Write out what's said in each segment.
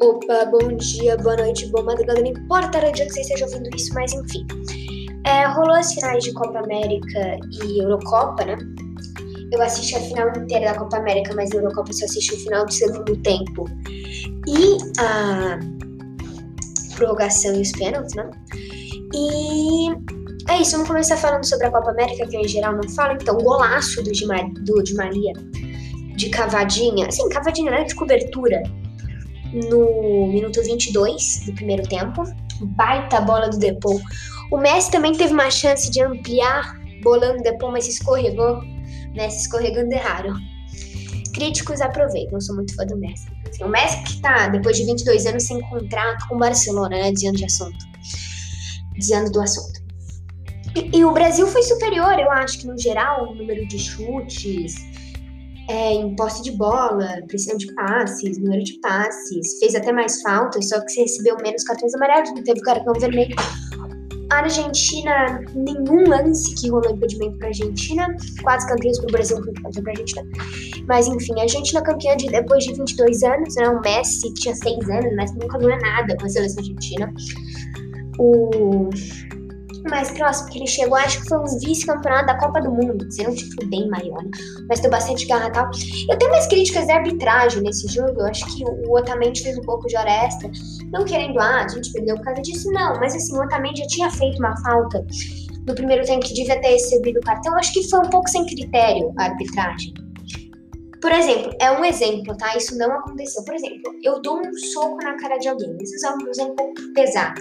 Opa, bom dia, boa noite, boa madrugada, não importa o dia que você esteja ouvindo isso, mas enfim. É, rolou as finais de Copa América e Eurocopa, né? Eu assisti a final inteira da Copa América, mas a Eurocopa só assisti o final do segundo tempo. E a prorrogação e os pênaltis, né? E é isso, vamos começar falando sobre a Copa América, que eu em geral não falo. Então, golaço do Di, Mar do Di Maria, de cavadinha, assim, cavadinha, né? De cobertura no minuto 22 do primeiro tempo. Baita bola do Depou. O Messi também teve uma chance de ampliar, bolando o Depou, mas escorregou. Messi escorregando errado. Críticos aproveitam, sou muito fã do Messi. Assim, o Messi que tá, depois de 22 anos, sem contrato com o Barcelona, né? Desviando de assunto. Desviando do assunto. E, e, o Brasil foi superior, eu acho que no geral, o número de chutes, é, em posse de bola, precisão de passes, número de passes, fez até mais faltas, só que você recebeu menos cartões amarelos, não teve cartão vermelho. A Argentina, nenhum lance que rolou impedimento para a Argentina, quase campeões para o Brasil, campeão para a Argentina. Mas enfim, a Argentina campeã de, depois de 22 anos, né? O Messi tinha 6 anos, o Messi nunca ganhou nada com a seleção argentina. O mais próximo que ele chegou, acho que foi um vice-campeonato da Copa do Mundo, seria um título bem maior, né? mas deu bastante garra e tal. Eu tenho mais críticas de arbitragem nesse jogo, eu acho que o Otamendi fez um pouco de hora extra, não querendo, ah, a gente perdeu por causa disso, não, mas assim, o Otamendi já tinha feito uma falta no primeiro tempo que devia ter recebido o cartão, acho que foi um pouco sem critério a arbitragem. Por exemplo, é um exemplo, tá? Isso não aconteceu. Por exemplo, eu dou um soco na cara de alguém. Esse é um exemplo pesado.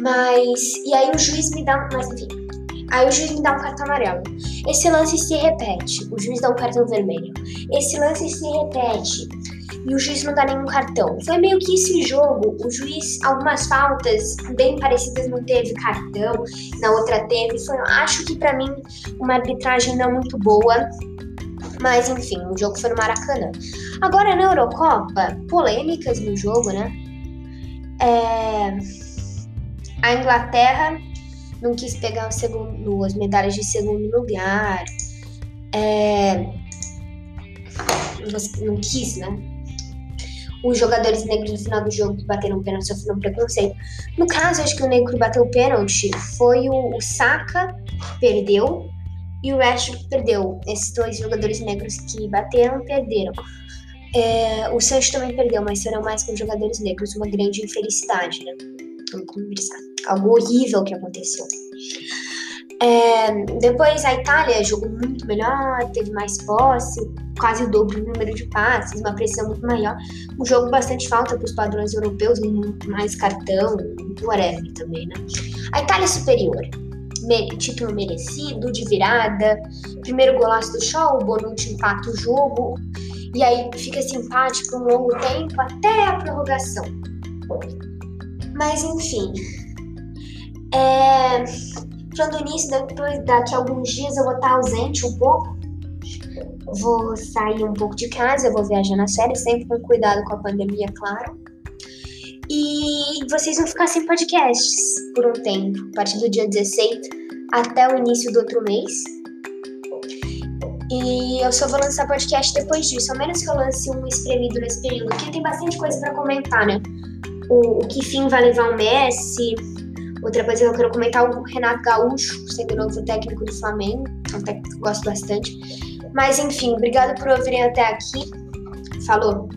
Mas. E aí o juiz me dá. Mas enfim. Aí o juiz me dá um cartão amarelo. Esse lance se repete. O juiz dá um cartão vermelho. Esse lance se repete. E o juiz não dá nenhum cartão. Foi meio que esse jogo. O juiz, algumas faltas bem parecidas, não teve cartão. Na outra teve. Foi, acho que para mim, uma arbitragem não muito boa. Mas enfim, o jogo foi no Maracanã. Agora na Eurocopa, polêmicas no jogo, né? É a Inglaterra não quis pegar segundo, as medalhas de segundo lugar. É, não quis, né? Os jogadores negros no final do jogo que bateram o pênalti sofreram preconceito. No caso, acho que o negro que bateu o pênalti foi o, o Saka, perdeu, e o Rashford perdeu. Esses dois jogadores negros que bateram, perderam. É, o Sancho também perdeu, mas serão mais com jogadores negros, uma grande infelicidade, né? Vamos conversar algo horrível que aconteceu. É, depois a Itália jogou muito melhor, teve mais posse, quase o dobro do número de passes, uma pressão muito maior. Um jogo bastante falta para os padrões europeus, mais cartão, whatever também, né? A Itália é superior. Título merecido, de virada. Primeiro golaço do show, o Bonucci empata o jogo. E aí fica simpático por um longo tempo até a prorrogação. Mas enfim, é, falando nisso, depois, daqui a alguns dias eu vou estar ausente um pouco. Vou sair um pouco de casa, vou viajar na série, sempre com cuidado com a pandemia, claro. E vocês vão ficar sem podcasts por um tempo, a partir do dia 16 até o início do outro mês. E eu só vou lançar podcast depois disso, a menos que eu lance um espremido nesse período, porque tem bastante coisa para comentar, né? O, o que fim vai levar o Messi, Outra coisa que eu quero comentar o Renato Gaúcho, sendo novo técnico do Flamengo, é um técnico que eu gosto bastante. Mas enfim, obrigado por ouvirem até aqui. Falou!